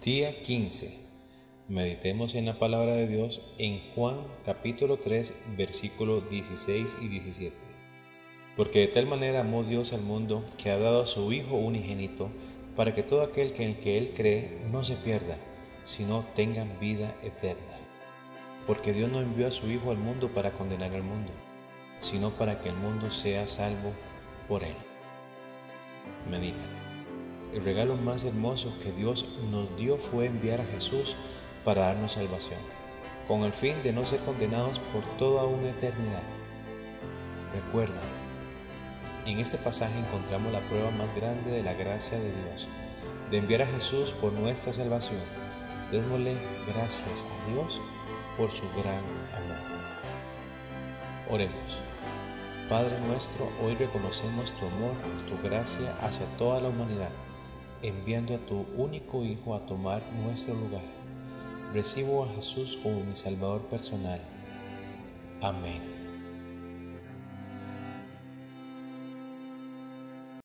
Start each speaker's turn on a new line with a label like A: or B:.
A: Día 15. Meditemos en la palabra de Dios en Juan capítulo 3 versículos 16 y 17. Porque de tal manera amó Dios al mundo que ha dado a su Hijo unigénito para que todo aquel que en que Él cree no se pierda, sino tengan vida eterna. Porque Dios no envió a su Hijo al mundo para condenar al mundo, sino para que el mundo sea salvo por Él. Medita. El regalo más hermoso que Dios nos dio fue enviar a Jesús para darnos salvación, con el fin de no ser condenados por toda una eternidad. Recuerda, en este pasaje encontramos la prueba más grande de la gracia de Dios, de enviar a Jesús por nuestra salvación. Démosle gracias a Dios por su gran amor. Oremos. Padre nuestro, hoy reconocemos tu amor, tu gracia hacia toda la humanidad enviando a tu único Hijo a tomar nuestro lugar. Recibo a Jesús como mi Salvador personal. Amén.